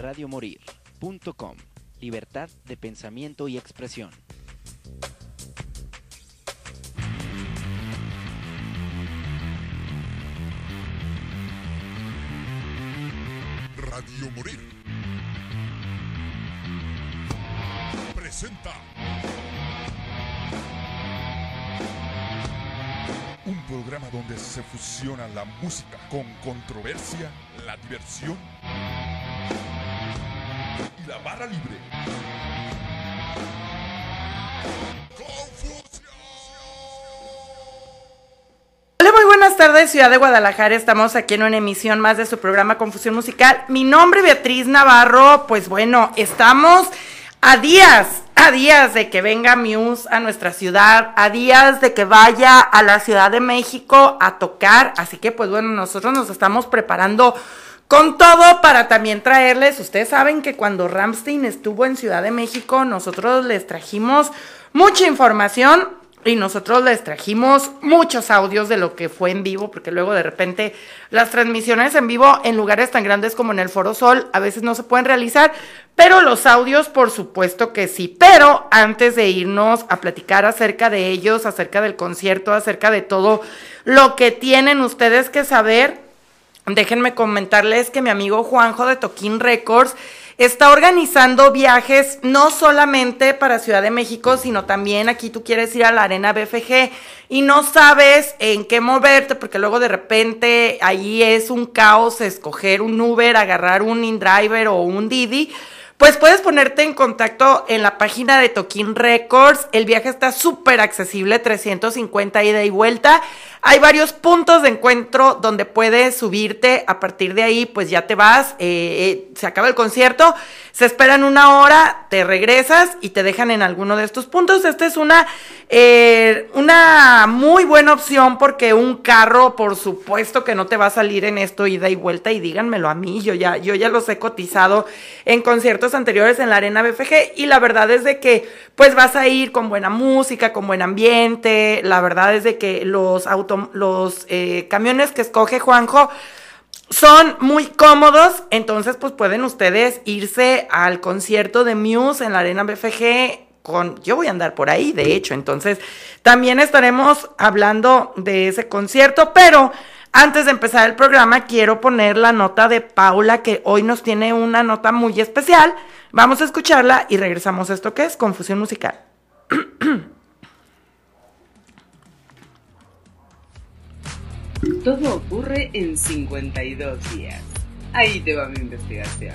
radiomorir.com. Libertad de pensamiento y expresión. Radio Morir. Presenta. Un programa donde se fusiona la música con controversia, la diversión la barra libre. Hola, muy buenas tardes, Ciudad de Guadalajara. Estamos aquí en una emisión más de su programa Confusión Musical. Mi nombre es Beatriz Navarro. Pues bueno, estamos a días, a días de que venga Muse a nuestra ciudad, a días de que vaya a la Ciudad de México a tocar. Así que pues bueno, nosotros nos estamos preparando con todo para también traerles, ustedes saben que cuando Ramstein estuvo en Ciudad de México, nosotros les trajimos mucha información y nosotros les trajimos muchos audios de lo que fue en vivo, porque luego de repente las transmisiones en vivo en lugares tan grandes como en el Foro Sol a veces no se pueden realizar, pero los audios por supuesto que sí. Pero antes de irnos a platicar acerca de ellos, acerca del concierto, acerca de todo lo que tienen ustedes que saber, Déjenme comentarles que mi amigo Juanjo de Toquín Records está organizando viajes no solamente para Ciudad de México, sino también aquí tú quieres ir a la Arena BFG y no sabes en qué moverte, porque luego de repente ahí es un caos escoger un Uber, agarrar un InDriver o un Didi. Pues puedes ponerte en contacto en la página de Toquín Records. El viaje está súper accesible, 350 ida y vuelta. Hay varios puntos de encuentro donde puedes subirte. A partir de ahí, pues ya te vas. Eh, eh, se acaba el concierto. Se esperan una hora, te regresas y te dejan en alguno de estos puntos. Esta es una, eh, una muy buena opción porque un carro, por supuesto que no te va a salir en esto ida y vuelta. Y díganmelo a mí, yo ya, yo ya los he cotizado en conciertos anteriores en la Arena BFG. Y la verdad es de que, pues vas a ir con buena música, con buen ambiente. La verdad es de que los autos los eh, camiones que escoge Juanjo son muy cómodos, entonces pues pueden ustedes irse al concierto de Muse en la Arena BFG con, yo voy a andar por ahí, de hecho, entonces también estaremos hablando de ese concierto, pero antes de empezar el programa quiero poner la nota de Paula que hoy nos tiene una nota muy especial. Vamos a escucharla y regresamos a esto que es Confusión Musical. Todo ocurre en 52 días. Ahí te va mi investigación.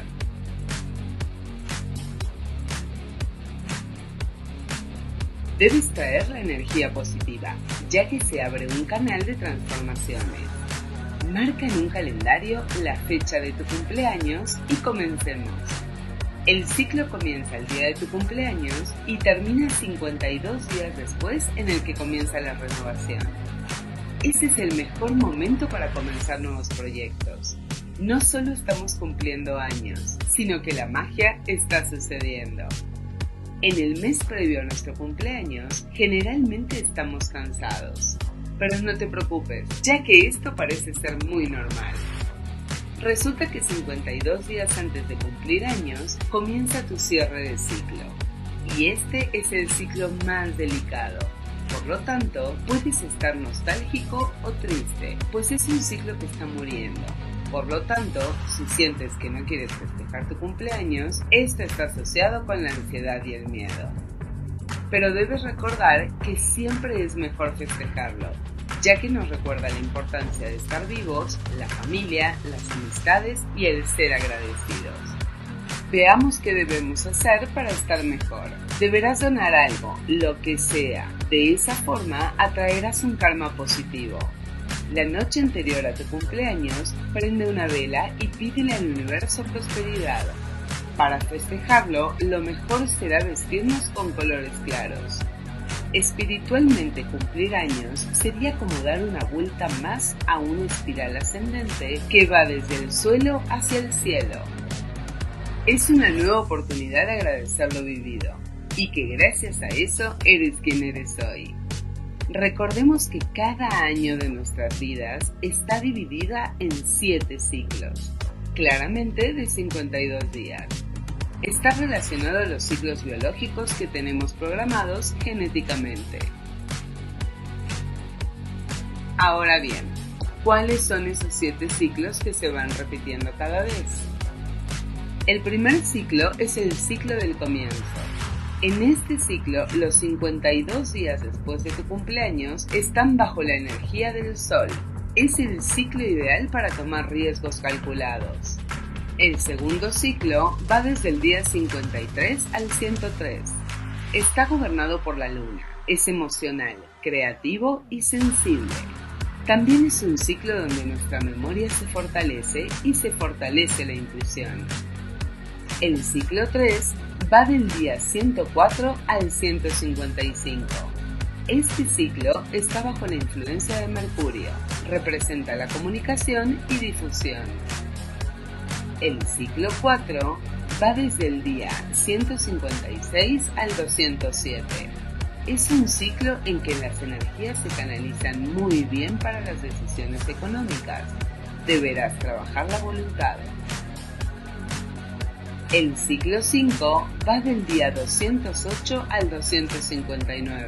Debes traer la energía positiva, ya que se abre un canal de transformaciones. Marca en un calendario la fecha de tu cumpleaños y comencemos. El ciclo comienza el día de tu cumpleaños y termina 52 días después en el que comienza la renovación. Ese es el mejor momento para comenzar nuevos proyectos. No solo estamos cumpliendo años, sino que la magia está sucediendo. En el mes previo a nuestro cumpleaños, generalmente estamos cansados. Pero no te preocupes, ya que esto parece ser muy normal. Resulta que 52 días antes de cumplir años comienza tu cierre de ciclo. Y este es el ciclo más delicado, por lo tanto, puedes estar nostálgico o triste, pues es un ciclo que está muriendo. Por lo tanto, si sientes que no quieres festejar tu cumpleaños, esto está asociado con la ansiedad y el miedo. Pero debes recordar que siempre es mejor festejarlo, ya que nos recuerda la importancia de estar vivos, la familia, las amistades y el ser agradecidos. Veamos qué debemos hacer para estar mejor. Deberás donar algo, lo que sea. De esa forma atraerás un karma positivo. La noche anterior a tu cumpleaños, prende una vela y pídele al universo prosperidad. Para festejarlo, lo mejor será vestirnos con colores claros. Espiritualmente cumplir años sería como dar una vuelta más a una espiral ascendente que va desde el suelo hacia el cielo. Es una nueva oportunidad de agradecer lo vivido y que gracias a eso eres quien eres hoy. Recordemos que cada año de nuestras vidas está dividida en siete ciclos. claramente de 52 días. Está relacionado a los ciclos biológicos que tenemos programados genéticamente. Ahora bien, ¿cuáles son esos siete ciclos que se van repitiendo cada vez? El primer ciclo es el ciclo del comienzo. En este ciclo, los 52 días después de tu cumpleaños están bajo la energía del Sol. Es el ciclo ideal para tomar riesgos calculados. El segundo ciclo va desde el día 53 al 103. Está gobernado por la Luna. Es emocional, creativo y sensible. También es un ciclo donde nuestra memoria se fortalece y se fortalece la intuición. El ciclo 3 va del día 104 al 155. Este ciclo está bajo la influencia de Mercurio, representa la comunicación y difusión. El ciclo 4 va desde el día 156 al 207. Es un ciclo en que las energías se canalizan muy bien para las decisiones económicas. Deberás trabajar la voluntad. El ciclo 5 va del día 208 al 259.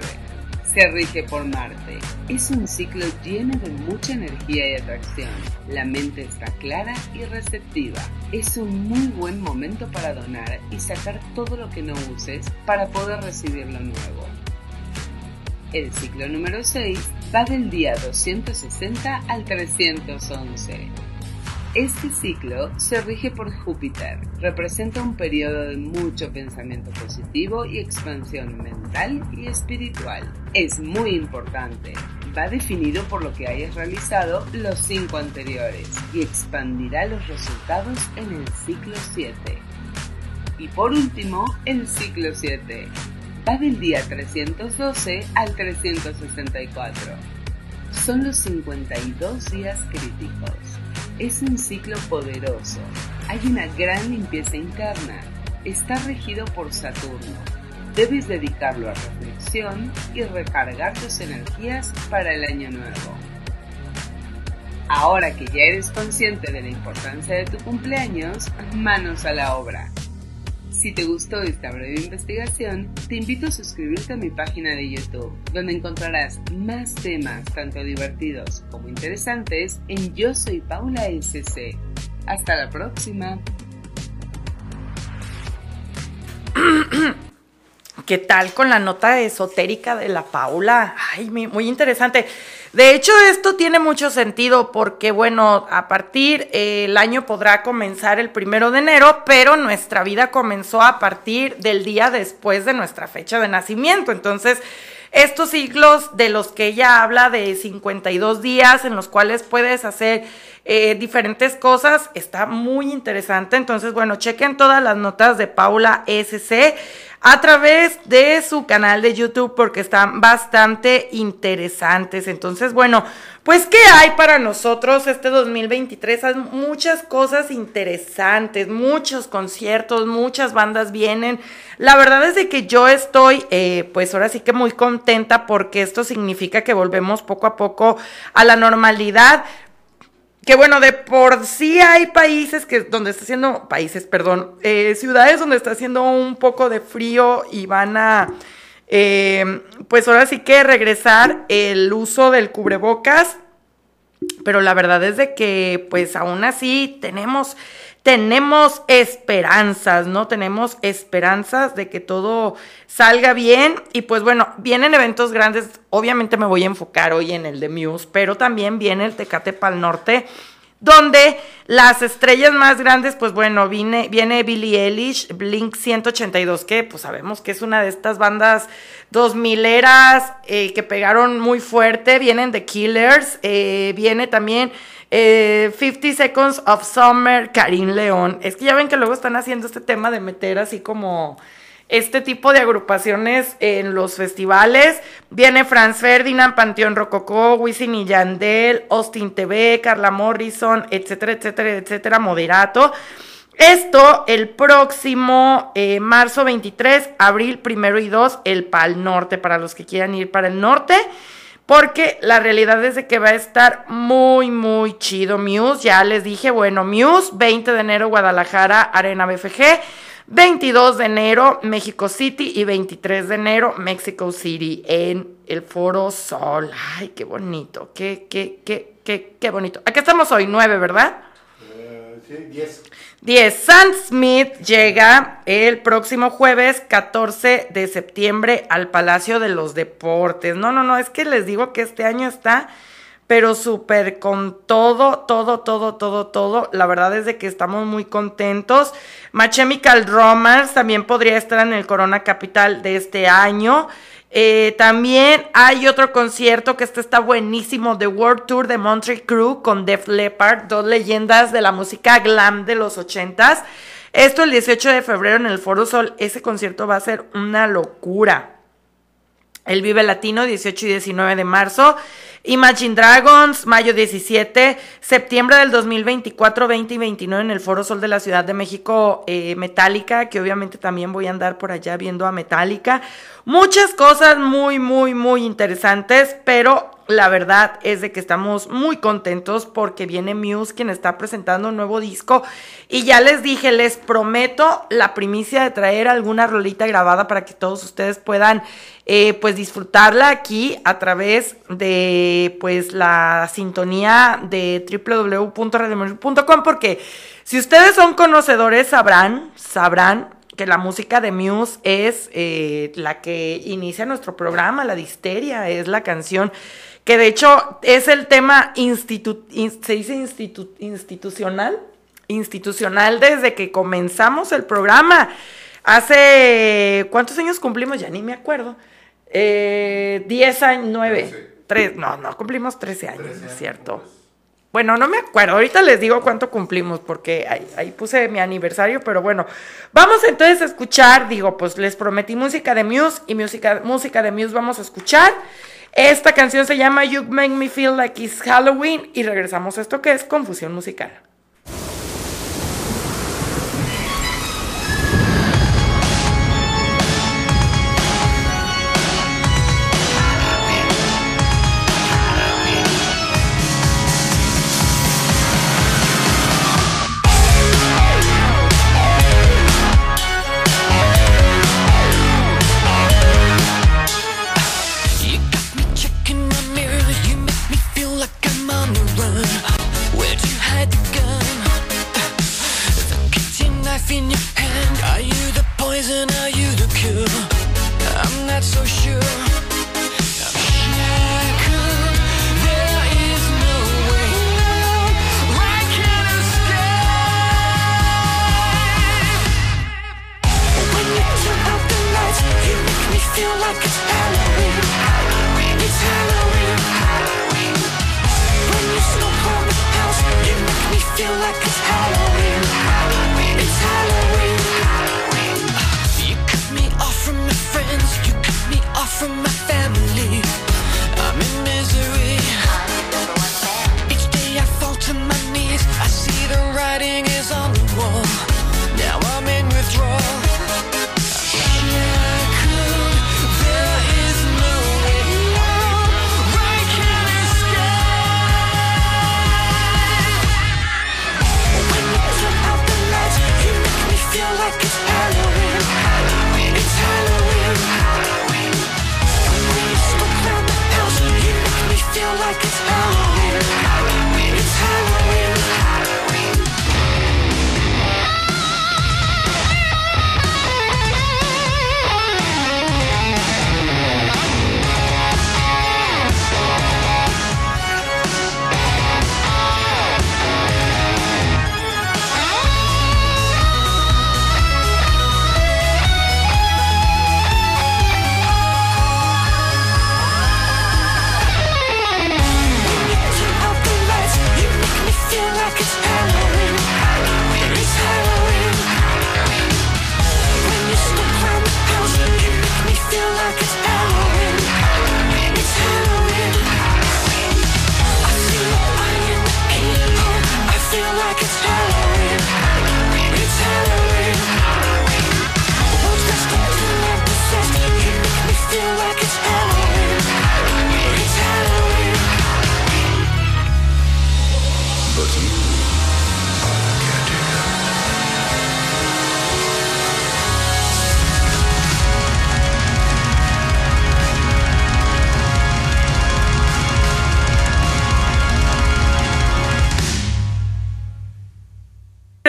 Se rige por Marte. Es un ciclo lleno de mucha energía y atracción. La mente está clara y receptiva. Es un muy buen momento para donar y sacar todo lo que no uses para poder recibir lo nuevo. El ciclo número 6 va del día 260 al 311. Este ciclo se rige por Júpiter, representa un periodo de mucho pensamiento positivo y expansión mental y espiritual. Es muy importante, va definido por lo que hayas realizado los cinco anteriores y expandirá los resultados en el ciclo 7. Y por último, el ciclo 7. Va del día 312 al 364. Son los 52 días críticos es un ciclo poderoso. Hay una gran limpieza interna. Está regido por Saturno. Debes dedicarlo a reflexión y recargar tus energías para el año nuevo. Ahora que ya eres consciente de la importancia de tu cumpleaños, manos a la obra. Si te gustó esta breve investigación, te invito a suscribirte a mi página de YouTube, donde encontrarás más temas tanto divertidos como interesantes en Yo Soy Paula SC. Hasta la próxima. ¿Qué tal con la nota esotérica de la Paula? Ay, muy interesante. De hecho, esto tiene mucho sentido porque, bueno, a partir eh, el año podrá comenzar el primero de enero, pero nuestra vida comenzó a partir del día después de nuestra fecha de nacimiento. Entonces, estos ciclos de los que ella habla de 52 días en los cuales puedes hacer eh, diferentes cosas, está muy interesante. Entonces, bueno, chequen todas las notas de Paula SC a través de su canal de YouTube porque están bastante interesantes. Entonces, bueno, pues ¿qué hay para nosotros este 2023? Hay muchas cosas interesantes, muchos conciertos, muchas bandas vienen. La verdad es de que yo estoy, eh, pues ahora sí que muy contenta porque esto significa que volvemos poco a poco a la normalidad. Que bueno, de por sí hay países que donde está haciendo, países, perdón, eh, ciudades donde está haciendo un poco de frío y van a, eh, pues ahora sí que regresar el uso del cubrebocas. Pero la verdad es de que, pues aún así tenemos tenemos esperanzas, ¿no? Tenemos esperanzas de que todo salga bien. Y pues bueno, vienen eventos grandes. Obviamente me voy a enfocar hoy en el de Muse, pero también viene el Tecate Pal Norte donde las estrellas más grandes, pues bueno, viene, viene Billie Eilish, Blink 182, que pues sabemos que es una de estas bandas dos mileras eh, que pegaron muy fuerte, vienen The Killers, eh, viene también 50 eh, Seconds of Summer, Karim León. Es que ya ven que luego están haciendo este tema de meter así como este tipo de agrupaciones en los festivales. Viene Franz Ferdinand, Panteón Rococó, Wisin y Yandel, Austin TV, Carla Morrison, etcétera, etcétera, etcétera, Moderato. Esto el próximo eh, marzo 23, abril primero y 2, el Pal Norte, para los que quieran ir para el norte. Porque la realidad es de que va a estar muy, muy chido Muse. Ya les dije, bueno, Muse, 20 de enero Guadalajara, Arena BFG. 22 de enero México City y 23 de enero Mexico City en el Foro Sol. Ay, qué bonito, qué, qué, qué, qué, qué bonito. Aquí estamos hoy, 9, ¿verdad? Sí, 10. 10. Sam Smith llega el próximo jueves 14 de septiembre al Palacio de los Deportes. No, no, no, es que les digo que este año está, pero súper con todo, todo, todo, todo, todo. La verdad es de que estamos muy contentos. My Chemical Romance también podría estar en el Corona Capital de este año. Eh, también hay otro concierto que este está buenísimo, The World Tour de Montreal Crew con Def Leppard, dos leyendas de la música glam de los ochentas. Esto el 18 de febrero en el Foro Sol, ese concierto va a ser una locura. El Vive Latino, 18 y 19 de marzo. Imagine Dragons, mayo 17, septiembre del 2024, 20 y 29 en el Foro Sol de la Ciudad de México, eh, Metallica, que obviamente también voy a andar por allá viendo a Metallica. Muchas cosas muy, muy, muy interesantes, pero la verdad es de que estamos muy contentos porque viene Muse quien está presentando un nuevo disco. Y ya les dije, les prometo la primicia de traer alguna rolita grabada para que todos ustedes puedan eh, pues disfrutarla aquí a través de pues la sintonía de www.radiomusic.com porque si ustedes son conocedores sabrán, sabrán que la música de Muse es eh, la que inicia nuestro programa, la disteria, es la canción que de hecho es el tema institu se dice institucional, institucional desde que comenzamos el programa. Hace, ¿cuántos años cumplimos? Ya ni me acuerdo. Eh, 10 años, 9, 3, no, no cumplimos 13 años, es cierto. Bueno, no me acuerdo, ahorita les digo cuánto cumplimos porque ahí, ahí, puse mi aniversario, pero bueno, vamos entonces a escuchar, digo, pues les prometí música de Muse y música, música de Muse vamos a escuchar. Esta canción se llama You Make Me Feel Like It's Halloween y regresamos a esto que es confusión musical.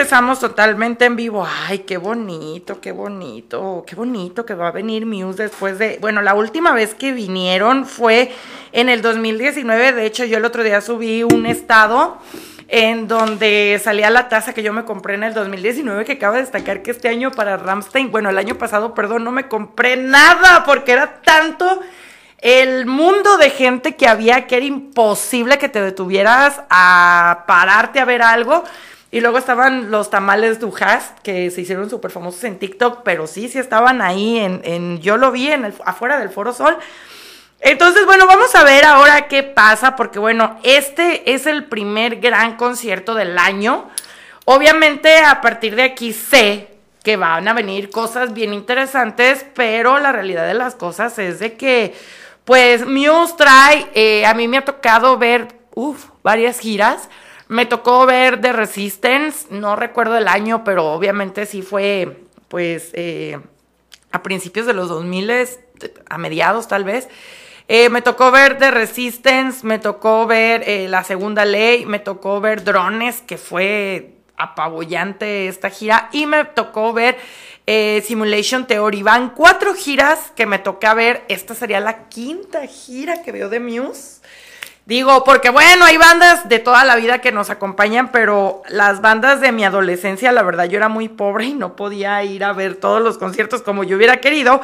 Regresamos totalmente en vivo. Ay, qué bonito, qué bonito, qué bonito que va a venir Muse después de, bueno, la última vez que vinieron fue en el 2019, de hecho yo el otro día subí un estado en donde salía la taza que yo me compré en el 2019, que acaba de destacar que este año para Ramstein, bueno, el año pasado, perdón, no me compré nada porque era tanto el mundo de gente que había que era imposible que te detuvieras a pararte a ver algo. Y luego estaban los tamales Dujas, que se hicieron súper famosos en TikTok, pero sí, sí estaban ahí en, en yo lo vi en el, afuera del Foro Sol. Entonces, bueno, vamos a ver ahora qué pasa, porque bueno, este es el primer gran concierto del año. Obviamente, a partir de aquí sé que van a venir cosas bien interesantes, pero la realidad de las cosas es de que, pues, Muse trae, eh, a mí me ha tocado ver, uff, varias giras me tocó ver The Resistance, no recuerdo el año, pero obviamente sí fue, pues, eh, a principios de los 2000, a mediados tal vez. Eh, me tocó ver The Resistance, me tocó ver eh, La Segunda Ley, me tocó ver Drones, que fue apabullante esta gira, y me tocó ver Simulation Theory. Van cuatro giras que me toca ver. Esta sería la quinta gira que veo de Muse. Digo, porque bueno, hay bandas de toda la vida que nos acompañan, pero las bandas de mi adolescencia, la verdad, yo era muy pobre y no podía ir a ver todos los conciertos como yo hubiera querido.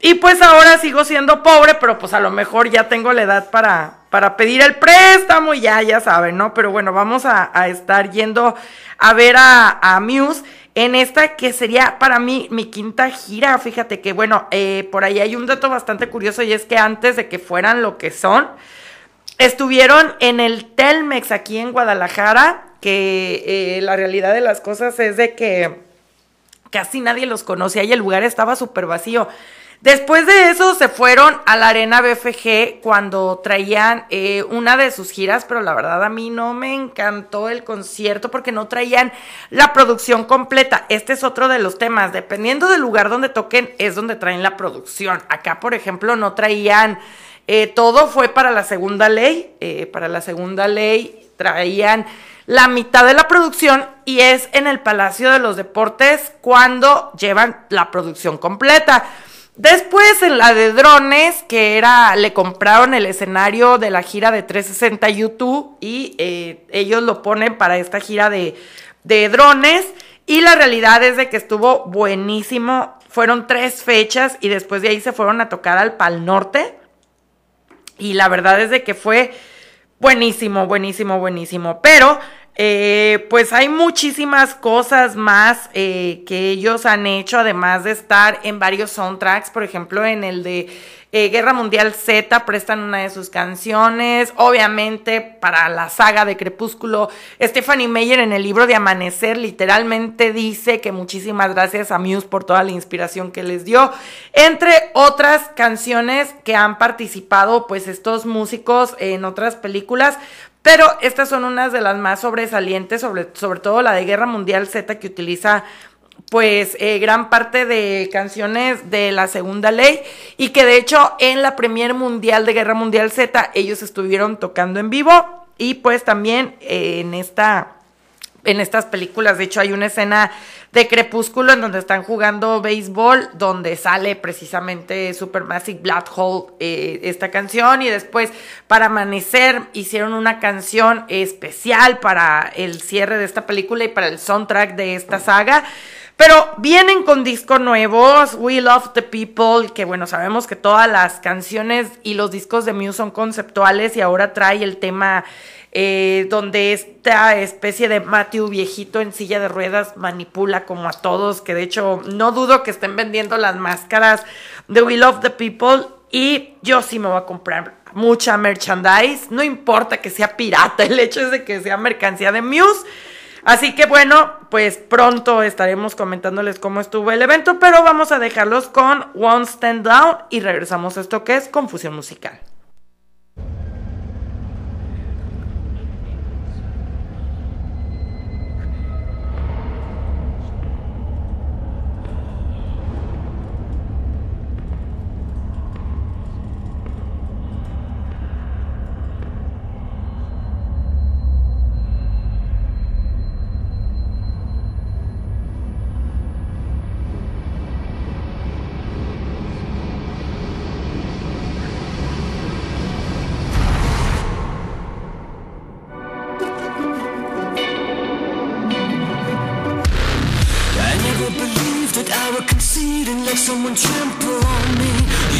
Y pues ahora sigo siendo pobre, pero pues a lo mejor ya tengo la edad para, para pedir el préstamo y ya, ya saben, ¿no? Pero bueno, vamos a, estar yendo a ver a, Muse en esta que sería para mí mi quinta gira. Fíjate que bueno, eh, por ahí hay un dato bastante curioso y es que antes de que fueran lo que son, Estuvieron en el Telmex aquí en Guadalajara, que eh, la realidad de las cosas es de que casi nadie los conocía y el lugar estaba súper vacío. Después de eso se fueron a la Arena BFG cuando traían eh, una de sus giras, pero la verdad a mí no me encantó el concierto porque no traían la producción completa. Este es otro de los temas. Dependiendo del lugar donde toquen, es donde traen la producción. Acá, por ejemplo, no traían eh, todo fue para la segunda ley. Eh, para la segunda ley traían la mitad de la producción y es en el Palacio de los Deportes cuando llevan la producción completa. Después en la de drones, que era, le compraron el escenario de la gira de 360 YouTube y eh, ellos lo ponen para esta gira de, de drones. Y la realidad es de que estuvo buenísimo. Fueron tres fechas y después de ahí se fueron a tocar al Pal Norte. Y la verdad es de que fue buenísimo, buenísimo, buenísimo. Pero eh, pues hay muchísimas cosas más eh, que ellos han hecho, además de estar en varios soundtracks, por ejemplo, en el de eh, Guerra Mundial Z prestan una de sus canciones, obviamente para la saga de Crepúsculo, Stephanie Meyer en el libro de Amanecer literalmente dice que muchísimas gracias a Muse por toda la inspiración que les dio, entre otras canciones que han participado pues estos músicos en otras películas, pero estas son unas de las más sobresalientes, sobre, sobre todo la de Guerra Mundial Z que utiliza pues eh, gran parte de canciones de la segunda ley y que de hecho en la premier mundial de Guerra Mundial Z ellos estuvieron tocando en vivo y pues también eh, en esta en estas películas de hecho hay una escena de Crepúsculo en donde están jugando béisbol donde sale precisamente Supermassive Black Hole eh, esta canción y después para amanecer hicieron una canción especial para el cierre de esta película y para el soundtrack de esta saga pero vienen con discos nuevos, We Love the People, que bueno, sabemos que todas las canciones y los discos de Muse son conceptuales y ahora trae el tema eh, donde esta especie de Matthew viejito en silla de ruedas manipula como a todos, que de hecho no dudo que estén vendiendo las máscaras de We Love the People y yo sí me voy a comprar mucha merchandise, no importa que sea pirata, el hecho es de que sea mercancía de Muse Así que bueno, pues pronto estaremos comentándoles cómo estuvo el evento, pero vamos a dejarlos con One Stand Down y regresamos a esto que es Confusión Musical.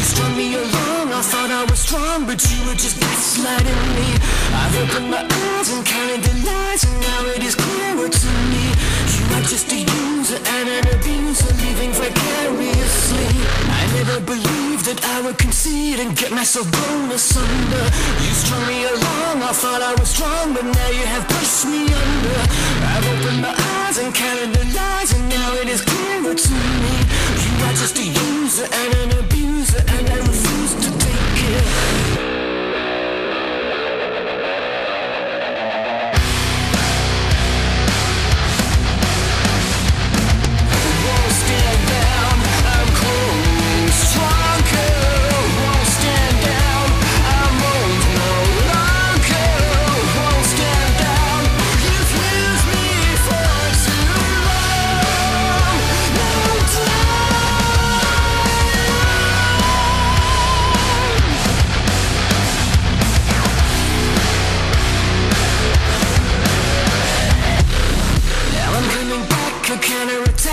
You strung me along, I thought I was strong, but you were just gaslighting me. I've opened my eyes and counted the lies, and now it is clearer to me. You are just a user and an abuser, living vicariously. I never believed that I would concede and get myself blown asunder. You strung me along, I thought I was strong, but now you have pushed me under. I've opened my eyes and counted the lies, and now it is clearer to me. You are just a user and an abuser, and I refuse to take it.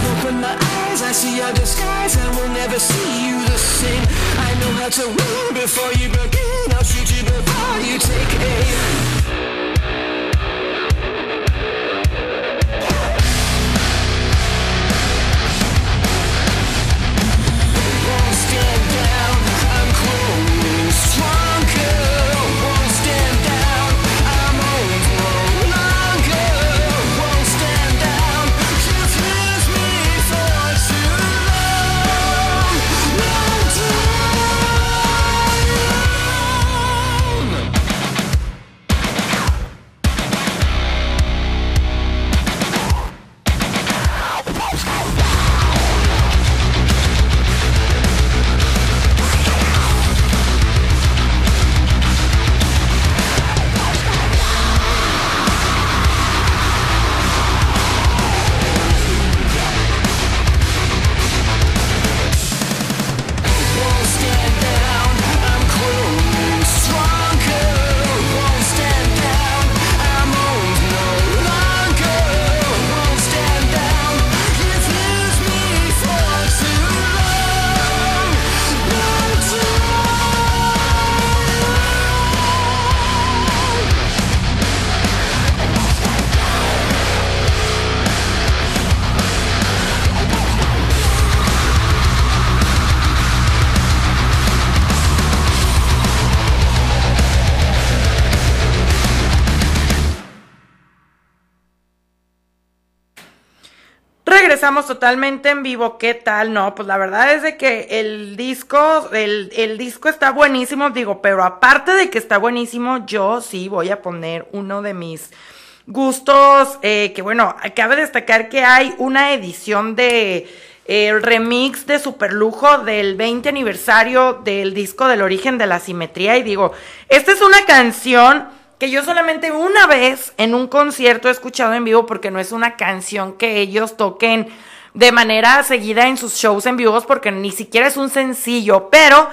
I've opened my eyes, I see your disguise. I will never see you the same. I know how to win before you begin. I'll shoot you before you take aim. Totalmente en vivo. ¿Qué tal? No, pues la verdad es de que el disco, el, disco está buenísimo, digo, pero aparte de que está buenísimo, yo sí voy a poner uno de mis gustos, eh, que bueno, cabe destacar que hay una edición de el remix de Superlujo del 20 aniversario del disco del origen de la simetría y digo, esta es una canción que yo solamente una vez en un concierto he escuchado en vivo porque no es una canción que ellos toquen de manera seguida en sus shows en vivos porque ni siquiera es un sencillo, pero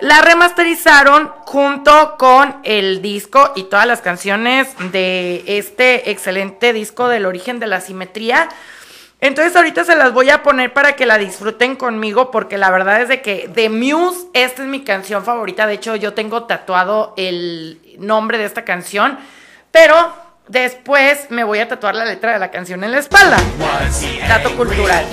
la remasterizaron junto con el disco y todas las canciones de este excelente disco del origen de la simetría. Entonces ahorita se las voy a poner para que la disfruten conmigo porque la verdad es de que de Muse esta es mi canción favorita. De hecho yo tengo tatuado el nombre de esta canción, pero después me voy a tatuar la letra de la canción en la espalda. Dato cultural.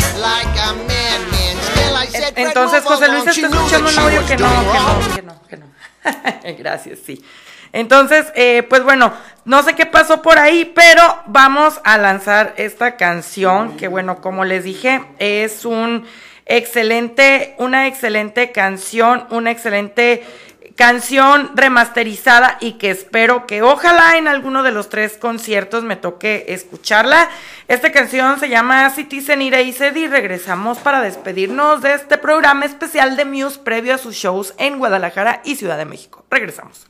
Entonces José Luis está escuchando un audio que no, que no, que no, que no. Gracias, sí. Entonces, eh, pues bueno, no sé qué pasó por ahí, pero vamos a lanzar esta canción que bueno, como les dije, es un excelente, una excelente canción, una excelente canción remasterizada y que espero que ojalá en alguno de los tres conciertos me toque escucharla. Esta canción se llama Citizen Erased y regresamos para despedirnos de este programa especial de Muse previo a sus shows en Guadalajara y Ciudad de México. Regresamos.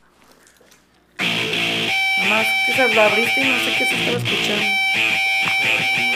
Nada más que se lo abriste y no sé qué se estaba escuchando.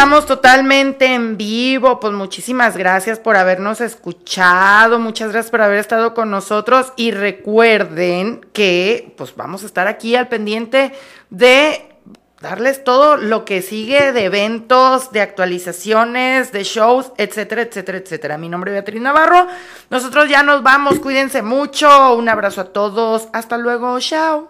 Regresamos totalmente en vivo. Pues muchísimas gracias por habernos escuchado, muchas gracias por haber estado con nosotros y recuerden que pues vamos a estar aquí al pendiente de darles todo lo que sigue de eventos, de actualizaciones, de shows, etcétera, etcétera, etcétera. Mi nombre es Beatriz Navarro. Nosotros ya nos vamos, cuídense mucho. Un abrazo a todos. Hasta luego. Chao.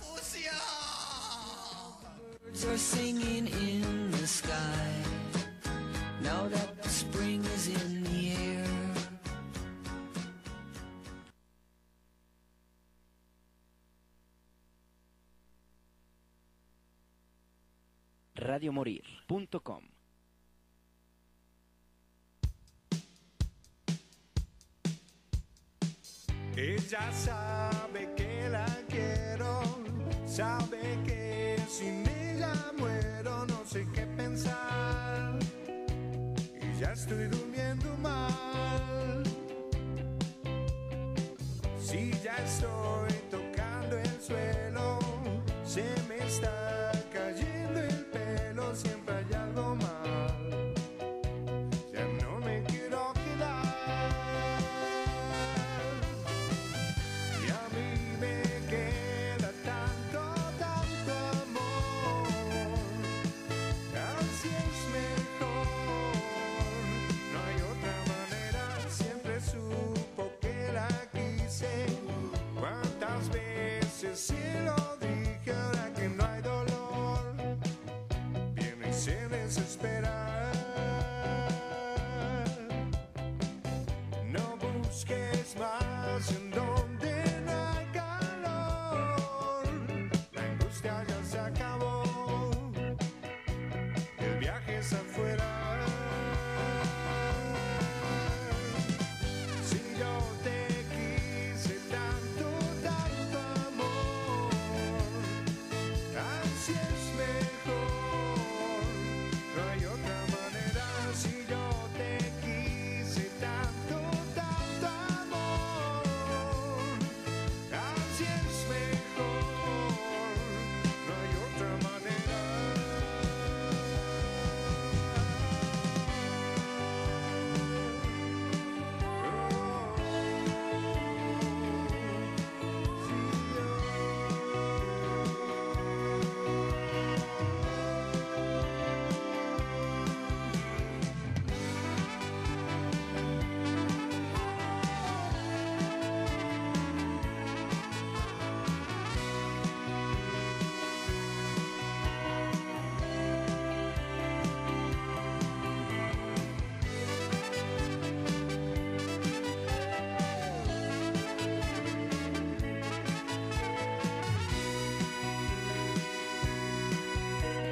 Birds are singing in the sky. Now that the spring is in the air. radiomorir.com Ella sabe que la quiero, sabe que sin estoy durmiendo mal.